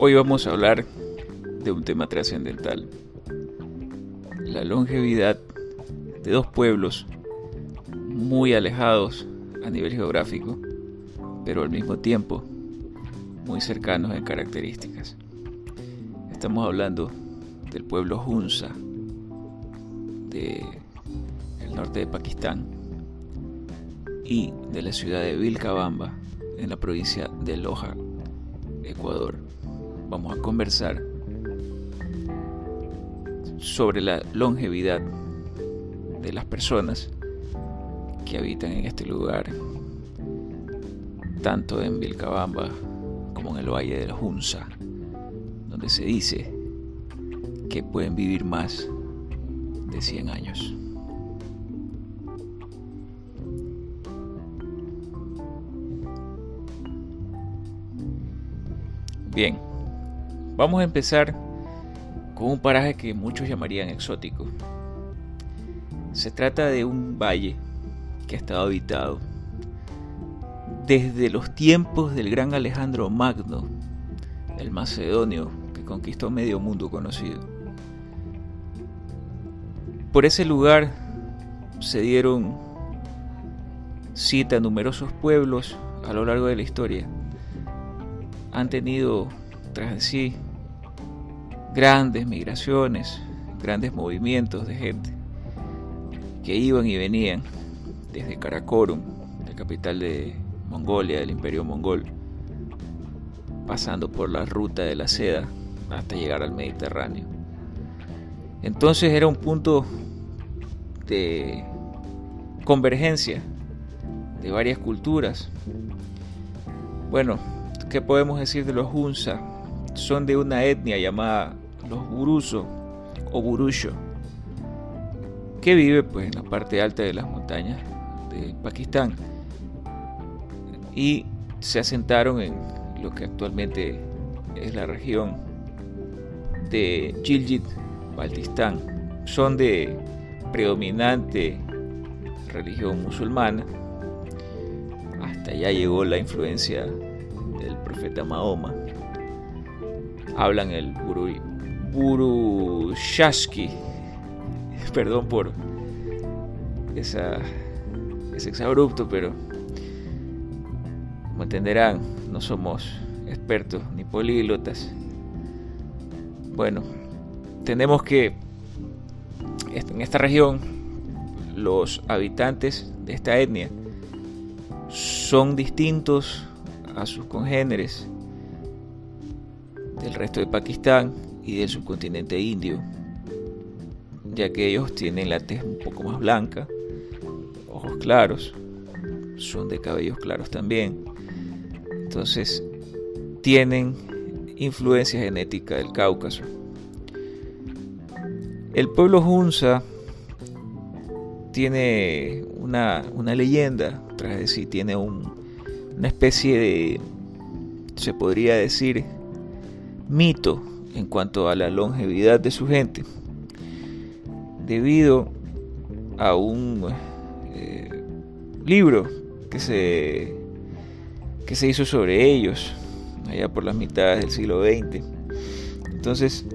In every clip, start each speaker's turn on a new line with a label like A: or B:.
A: Hoy vamos a hablar de un tema trascendental, la longevidad de dos pueblos muy alejados a nivel geográfico, pero al mismo tiempo muy cercanos en características. Estamos hablando del pueblo Hunza del norte de Pakistán y de la ciudad de Vilcabamba en la provincia de Loja, Ecuador. Vamos a conversar sobre la longevidad de las personas que habitan en este lugar, tanto en Vilcabamba como en el Valle de la Junza, donde se dice que pueden vivir más de 100 años. Bien, vamos a empezar con un paraje que muchos llamarían exótico. Se trata de un valle que ha estado habitado desde los tiempos del gran Alejandro Magno, el macedonio que conquistó medio mundo conocido. Por ese lugar se dieron cita a numerosos pueblos a lo largo de la historia. Han tenido tras sí grandes migraciones, grandes movimientos de gente que iban y venían desde Karakorum, la capital de Mongolia, del imperio mongol, pasando por la ruta de la seda hasta llegar al Mediterráneo. Entonces era un punto de convergencia de varias culturas. Bueno, ¿qué podemos decir de los Hunza? Son de una etnia llamada los Buruso o Burusho, que vive pues en la parte alta de las montañas de Pakistán y se asentaron en lo que actualmente es la región de Gilgit, Baltistán. Son de predominante religión musulmana. Hasta allá llegó la influencia del profeta Mahoma. Hablan el Burushaski. Perdón por esa, ese exabrupto, pero como entenderán, no somos expertos ni políglotas. Bueno, tenemos que en esta región los habitantes de esta etnia son distintos a sus congéneres del resto de Pakistán y del subcontinente indio, ya que ellos tienen la tez un poco más blanca, ojos claros, son de cabellos claros también, entonces tienen influencia genética del Cáucaso. El pueblo Hunza tiene una, leyenda tras de sí, tiene una especie de, se podría decir, mito en cuanto a la longevidad de su gente, debido a un eh, libro que se, que se hizo sobre ellos allá por las mitades del siglo XX. Entonces,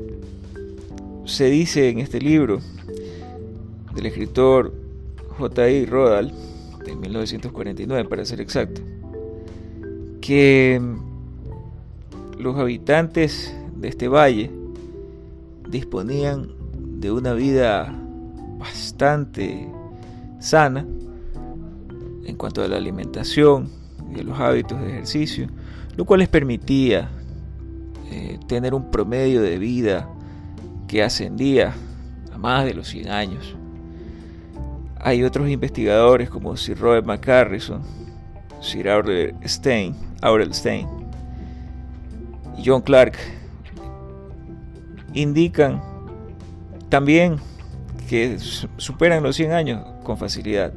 A: se dice en este libro del escritor J.I. Rodal, de 1949 para ser exacto, que los habitantes de este valle disponían de una vida bastante sana en cuanto a la alimentación y a los hábitos de ejercicio, lo cual les permitía eh, tener un promedio de vida que ascendía a más de los 100 años. Hay otros investigadores como Sir Robert McCarrison, Sir Aurel Stein, Aurel Stein John Clark indican también que superan los 100 años con facilidad.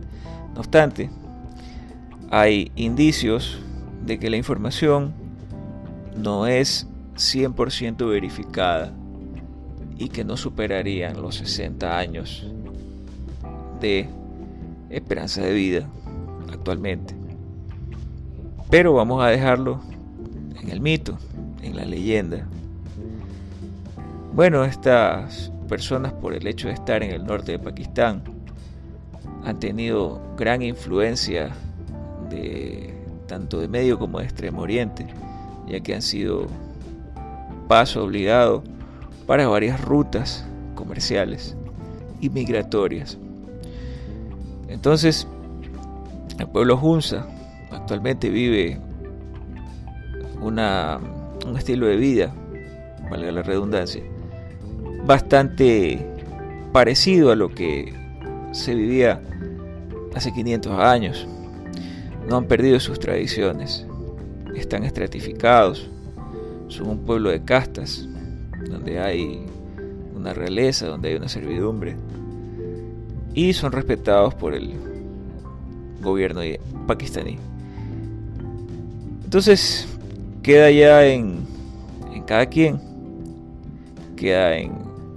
A: No obstante, hay indicios de que la información no es 100% verificada y que no superarían los 60 años de esperanza de vida actualmente. Pero vamos a dejarlo en el mito, en la leyenda. Bueno, estas personas por el hecho de estar en el norte de Pakistán han tenido gran influencia de tanto de medio como de extremo oriente, ya que han sido paso obligado para varias rutas comerciales y migratorias. Entonces, el pueblo Hunza actualmente vive una, un estilo de vida, valga la redundancia, bastante parecido a lo que se vivía hace 500 años. No han perdido sus tradiciones, están estratificados, son un pueblo de castas, donde hay una realeza, donde hay una servidumbre, y son respetados por el gobierno pakistaní. Entonces, queda ya en, cada quien, queda en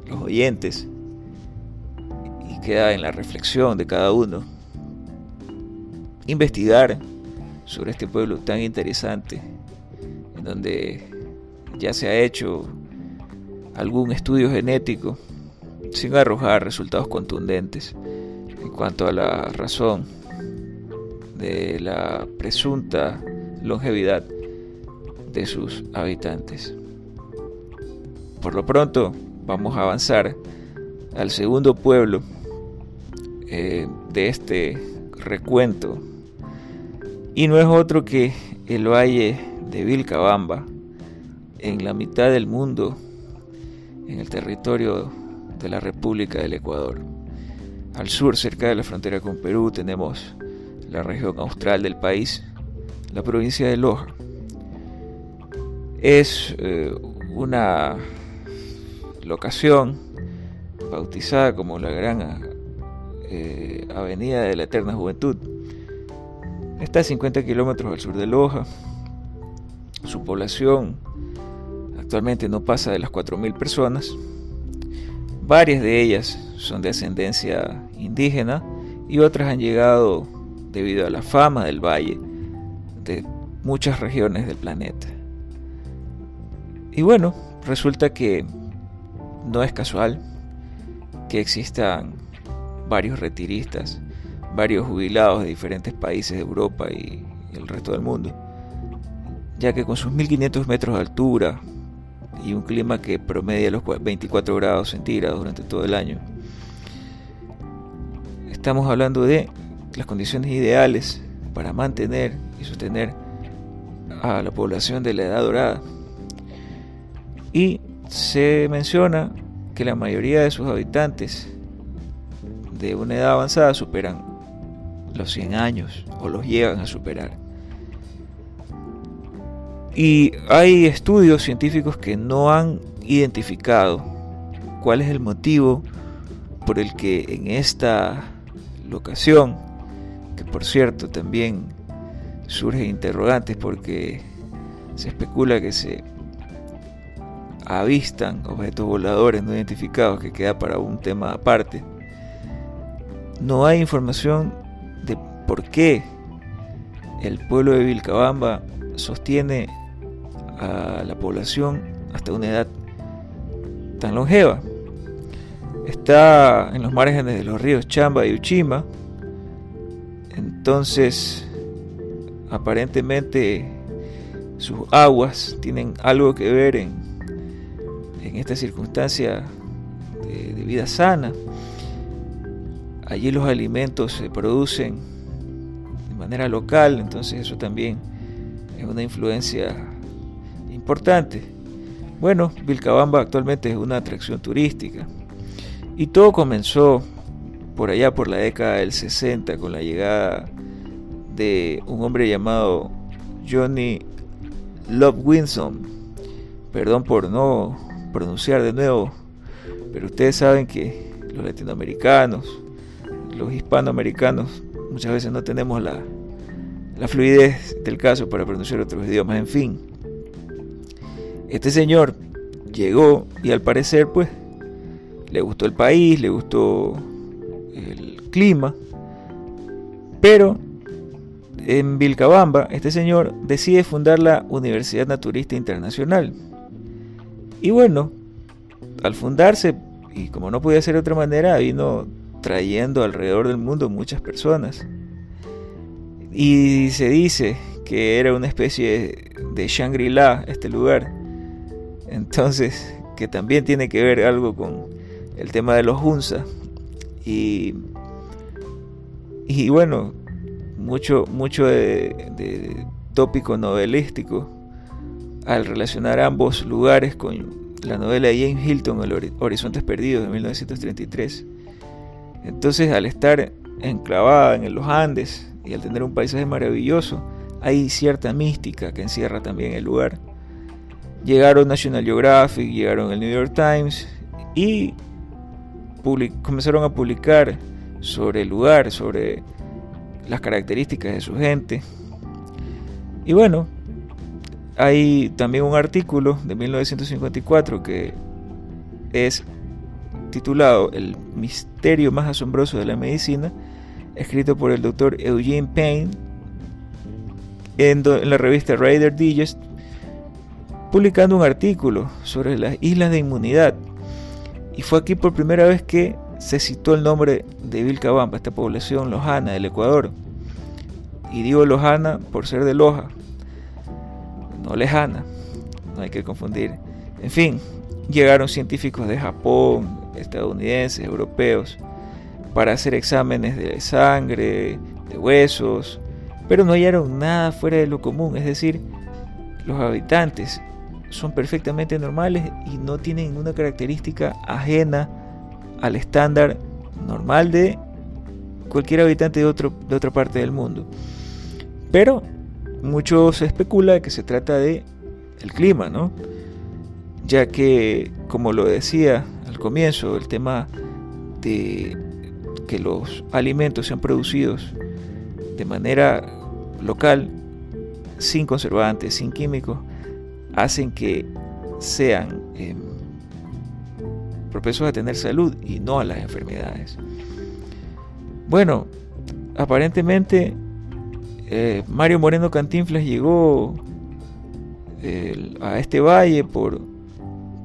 A: los oyentes y queda en la reflexión de cada uno. Investigar sobre este pueblo tan interesante, en donde ya se ha hecho algún estudio genético sin arrojar resultados contundentes en cuanto a la razón de la presunta longevidad de sus habitantes. Por lo pronto, vamos a avanzar al segundo pueblo eh, de este recuento y no es otro que el valle de Vilcabamba en la mitad del mundo en el territorio de la República del Ecuador. Al sur, cerca de la frontera con Perú, tenemos la región austral del país, la provincia de Loja. Es eh, una locación bautizada como la Gran eh, Avenida de la Eterna Juventud. Está a 50 kilómetros al sur de Loja. Su población actualmente no pasa de las 4.000 personas. Varias de ellas son de ascendencia indígena y otras han llegado debido a la fama del valle de muchas regiones del planeta. Y bueno, resulta que no es casual que existan varios retiristas, varios jubilados de diferentes países de Europa y, el resto del mundo, ya que con sus 1500 metros de altura, y un clima que promedia los 24 grados centígrados durante todo el año. Estamos hablando de las condiciones ideales para mantener y sostener a la población de la edad dorada. Y se menciona que la mayoría de sus habitantes de una edad avanzada superan los 100 años o los llegan a superar. Y hay estudios científicos que no han identificado cuál es el motivo por el que en esta locación, que por cierto también surge interrogantes porque se especula que se avistan objetos voladores no identificados que queda para un tema aparte. No hay información de por qué el pueblo de Vilcabamba sostiene a la población hasta una edad tan longeva. Está en los márgenes de los ríos Chamba y Uchima. Entonces, aparentemente sus aguas tienen algo que ver en, en esta circunstancia de, de vida sana. Allí los alimentos se producen de manera local, entonces eso también es una influencia importante. Bueno, Vilcabamba actualmente es una atracción turística. Y todo comenzó por allá por la década del 60 con la llegada de un hombre llamado Johnny Love Winson. Perdón por no pronunciar de nuevo, pero ustedes saben que los latinoamericanos, los hispanoamericanos, muchas veces no tenemos la, la fluidez del caso para pronunciar otros idiomas. En fin, este señor llegó y al parecer pues le gustó el país, le gustó el clima, pero en Vilcabamba, este señor decide fundar la Universidad Naturista Internacional. Y bueno, al fundarse, y como no podía ser de otra manera, vino trayendo alrededor del mundo muchas personas. Y se dice que era una especie de Shangri-La este lugar. Entonces, que también tiene que ver algo con el tema de los Hunza. Y, y bueno, mucho, mucho de, tópico novelístico al relacionar ambos lugares con la novela de James Hilton, El Horizontes Perdidos de 1933. Entonces, al estar enclavada en los Andes y al tener un paisaje maravilloso, hay cierta mística que encierra también el lugar. Llegaron National Geographic, llegaron el New York Times y comenzaron a publicar sobre el lugar, sobre las características de su gente. Y bueno, hay también un artículo de 1954 que es titulado El misterio más asombroso de la medicina, escrito por el doctor Eugene Payne en, la revista Rider Digest, publicando un artículo sobre las islas de inmunidad. Y fue aquí por primera vez que se citó el nombre de Vilcabamba, esta población lojana del Ecuador. Y digo lojana por ser de Loja, no lejana, no hay que confundir. En fin, llegaron científicos de Japón, estadounidenses, europeos, para hacer exámenes de sangre, de huesos, pero no hallaron nada fuera de lo común, es decir, los habitantes son perfectamente normales y no tienen ninguna característica ajena al estándar normal de cualquier habitante de, otro, de otra parte del mundo. Pero mucho se especula que se trata de el clima, ¿no? Ya que, como lo decía al comienzo, el tema de que los alimentos sean producidos de manera local, sin conservantes, sin químicos, hacen que sean eh, propensos a tener salud y no a las enfermedades. Bueno, aparentemente eh, Mario Moreno Cantinflas llegó a este valle por,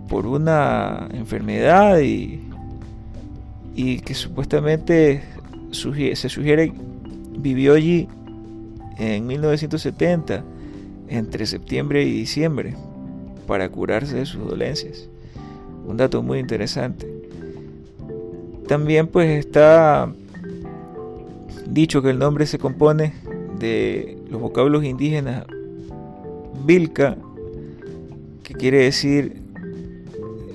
A: por una enfermedad y, y que supuestamente se sugiere vivió allí en 1970 entre septiembre y diciembre para curarse de sus dolencias un dato muy interesante. También pues está dicho que el nombre se compone de los vocablos indígenas Vilca, que quiere decir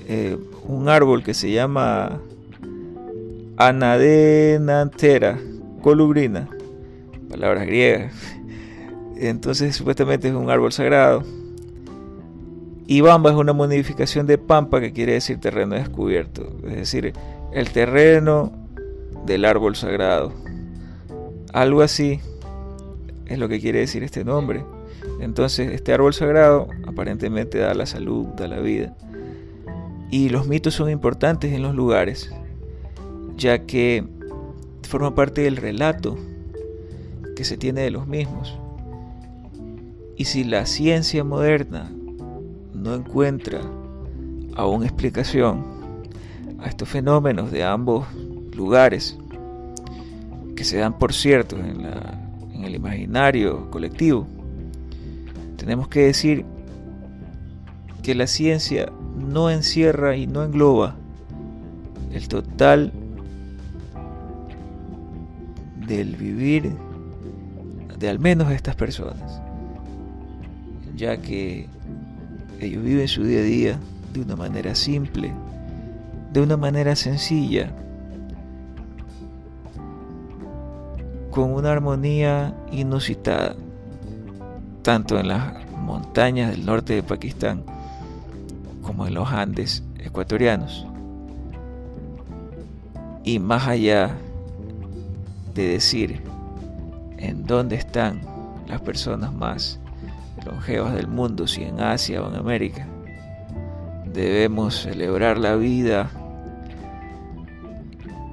A: eh, un árbol que se llama Anadenantera colubrina, palabras griegas. Entonces supuestamente es un árbol sagrado y Bamba es una modificación de Pampa que quiere decir terreno descubierto, es decir, el terreno del árbol sagrado. Algo así es lo que quiere decir este nombre. Entonces, este árbol sagrado aparentemente da la salud, da la vida. Y los mitos son importantes en los lugares, ya que forma parte del relato que se tiene de los mismos. Y si la ciencia moderna no encuentra aún explicación a estos fenómenos de ambos lugares, que se dan por cierto en, en el imaginario colectivo, tenemos que decir que la ciencia no encierra y no engloba el total del vivir de al menos estas personas, ya que ellos viven su día a día de una manera simple, de una manera sencilla, con una armonía inusitada, tanto en las montañas del norte de Pakistán como en los Andes ecuatorianos. Y más allá de decir en dónde están las personas más longevas del mundo, si en Asia o en América. Debemos celebrar la vida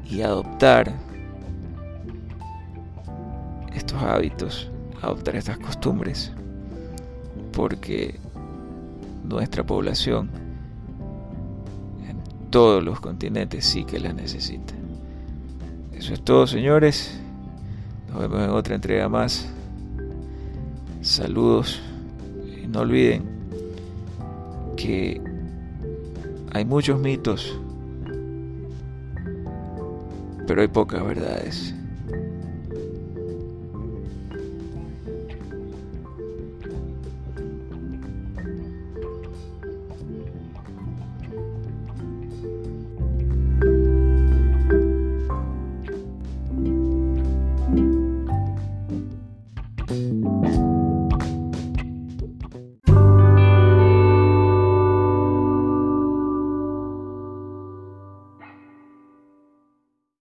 A: y adoptar estos hábitos adoptar estas costumbres, porque nuestra población en todos los continentes sí que las necesita. Eso es todo, señores. Nos vemos en otra entrega más. Saludos. Y no olviden que hay muchos mitos, pero hay pocas verdades.